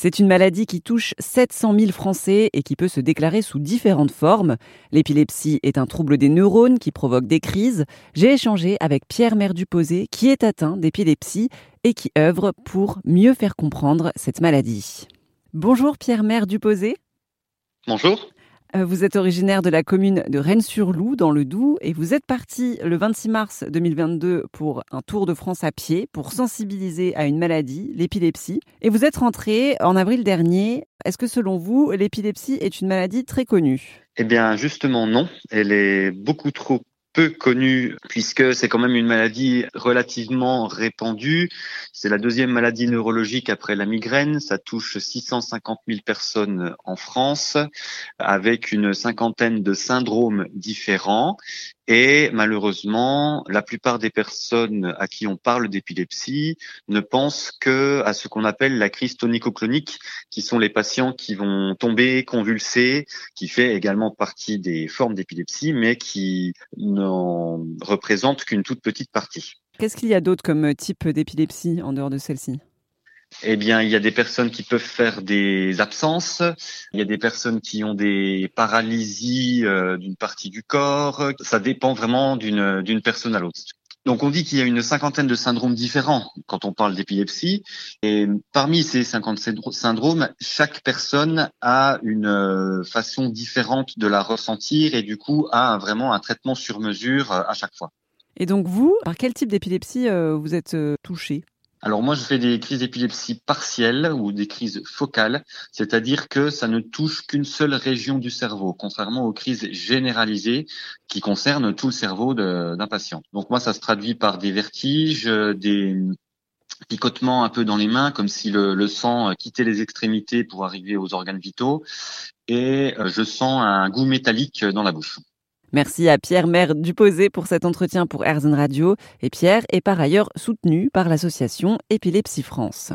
C'est une maladie qui touche 700 000 Français et qui peut se déclarer sous différentes formes. L'épilepsie est un trouble des neurones qui provoque des crises. J'ai échangé avec Pierre Merduposé qui est atteint d'épilepsie et qui œuvre pour mieux faire comprendre cette maladie. Bonjour Pierre Merduposé. Bonjour. Euh, vous êtes originaire de la commune de Rennes-sur-Loup, dans le Doubs, et vous êtes parti le 26 mars 2022 pour un tour de France à pied pour sensibiliser à une maladie, l'épilepsie. Et vous êtes rentré en avril dernier. Est-ce que selon vous, l'épilepsie est une maladie très connue? Eh bien, justement, non. Elle est beaucoup trop peu connue puisque c'est quand même une maladie relativement répandue. C'est la deuxième maladie neurologique après la migraine. Ça touche 650 000 personnes en France avec une cinquantaine de syndromes différents. Et malheureusement, la plupart des personnes à qui on parle d'épilepsie ne pensent que à ce qu'on appelle la crise tonico-clonique, qui sont les patients qui vont tomber, convulser, qui fait également partie des formes d'épilepsie, mais qui n'en représentent qu'une toute petite partie. Qu'est-ce qu'il y a d'autre comme type d'épilepsie en dehors de celle-ci? Eh bien, il y a des personnes qui peuvent faire des absences, il y a des personnes qui ont des paralysies euh, d'une partie du corps. Ça dépend vraiment d'une d'une personne à l'autre. Donc on dit qu'il y a une cinquantaine de syndromes différents quand on parle d'épilepsie. Et parmi ces 50 syndromes, chaque personne a une euh, façon différente de la ressentir et du coup a vraiment un traitement sur mesure euh, à chaque fois. Et donc vous, par quel type d'épilepsie vous êtes touché? Alors moi, je fais des crises d'épilepsie partielles ou des crises focales, c'est-à-dire que ça ne touche qu'une seule région du cerveau, contrairement aux crises généralisées qui concernent tout le cerveau d'un patient. Donc moi, ça se traduit par des vertiges, des picotements un peu dans les mains, comme si le, le sang quittait les extrémités pour arriver aux organes vitaux, et euh, je sens un goût métallique dans la bouche. Merci à Pierre Maire Duposé pour cet entretien pour Erzen Radio. Et Pierre est par ailleurs soutenu par l'association Épilepsie France.